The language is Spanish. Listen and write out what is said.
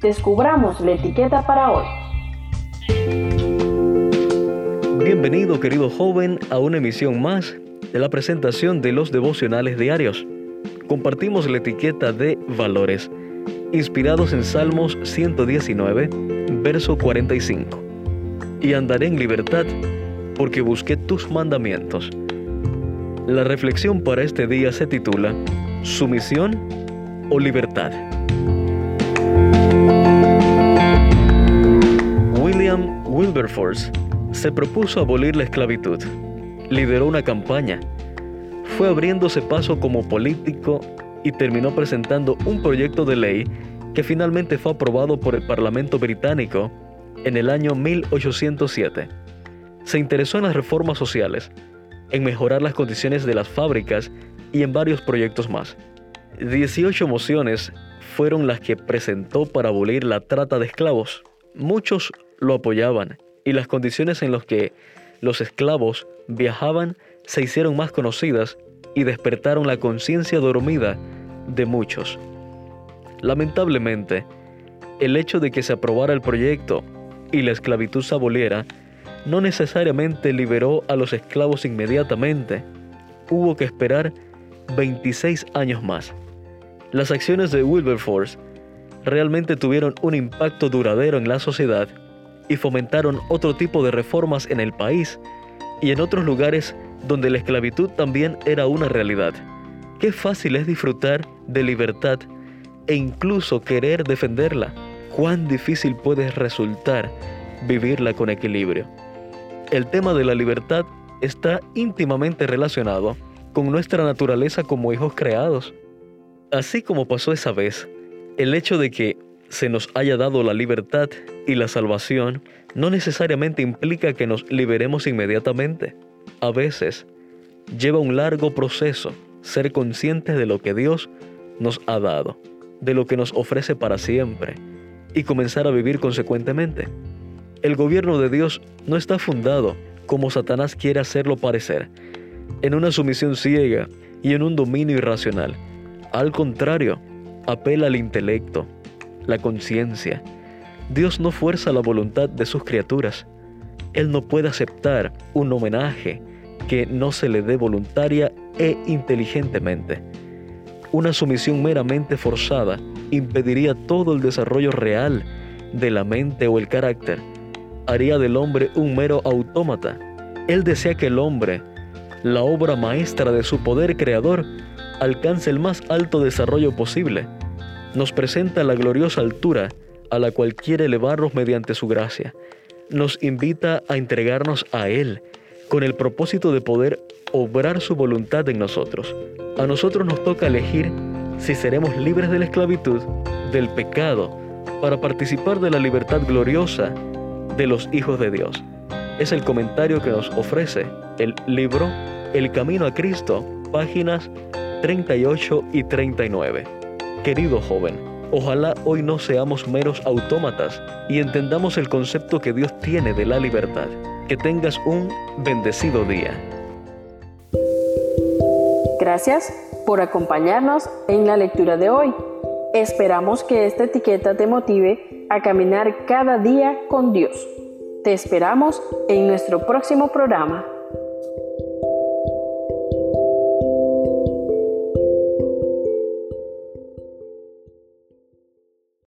descubramos la etiqueta para hoy. Bienvenido querido joven a una emisión más de la presentación de los devocionales diarios. Compartimos la etiqueta de valores, inspirados en Salmos 119, verso 45. Y andaré en libertad porque busqué tus mandamientos. La reflexión para este día se titula Sumisión o libertad. Wilberforce se propuso abolir la esclavitud. Lideró una campaña. Fue abriéndose paso como político y terminó presentando un proyecto de ley que finalmente fue aprobado por el Parlamento británico en el año 1807. Se interesó en las reformas sociales, en mejorar las condiciones de las fábricas y en varios proyectos más. 18 mociones fueron las que presentó para abolir la trata de esclavos. Muchos lo apoyaban y las condiciones en las que los esclavos viajaban se hicieron más conocidas y despertaron la conciencia dormida de muchos. Lamentablemente, el hecho de que se aprobara el proyecto y la esclavitud se aboliera no necesariamente liberó a los esclavos inmediatamente. Hubo que esperar 26 años más. Las acciones de Wilberforce realmente tuvieron un impacto duradero en la sociedad y fomentaron otro tipo de reformas en el país y en otros lugares donde la esclavitud también era una realidad. Qué fácil es disfrutar de libertad e incluso querer defenderla. Cuán difícil puede resultar vivirla con equilibrio. El tema de la libertad está íntimamente relacionado con nuestra naturaleza como hijos creados. Así como pasó esa vez, el hecho de que se nos haya dado la libertad y la salvación no necesariamente implica que nos liberemos inmediatamente. A veces lleva un largo proceso ser conscientes de lo que Dios nos ha dado, de lo que nos ofrece para siempre y comenzar a vivir consecuentemente. El gobierno de Dios no está fundado, como Satanás quiere hacerlo parecer, en una sumisión ciega y en un dominio irracional. Al contrario, apela al intelecto, la conciencia. Dios no fuerza la voluntad de sus criaturas. Él no puede aceptar un homenaje que no se le dé voluntaria e inteligentemente. Una sumisión meramente forzada impediría todo el desarrollo real de la mente o el carácter. Haría del hombre un mero autómata. Él desea que el hombre, la obra maestra de su poder creador, alcance el más alto desarrollo posible nos presenta la gloriosa altura a la cual quiere elevarnos mediante su gracia. Nos invita a entregarnos a Él con el propósito de poder obrar su voluntad en nosotros. A nosotros nos toca elegir si seremos libres de la esclavitud, del pecado, para participar de la libertad gloriosa de los hijos de Dios. Es el comentario que nos ofrece el libro El Camino a Cristo, páginas 38 y 39. Querido joven, ojalá hoy no seamos meros autómatas y entendamos el concepto que Dios tiene de la libertad. Que tengas un bendecido día. Gracias por acompañarnos en la lectura de hoy. Esperamos que esta etiqueta te motive a caminar cada día con Dios. Te esperamos en nuestro próximo programa.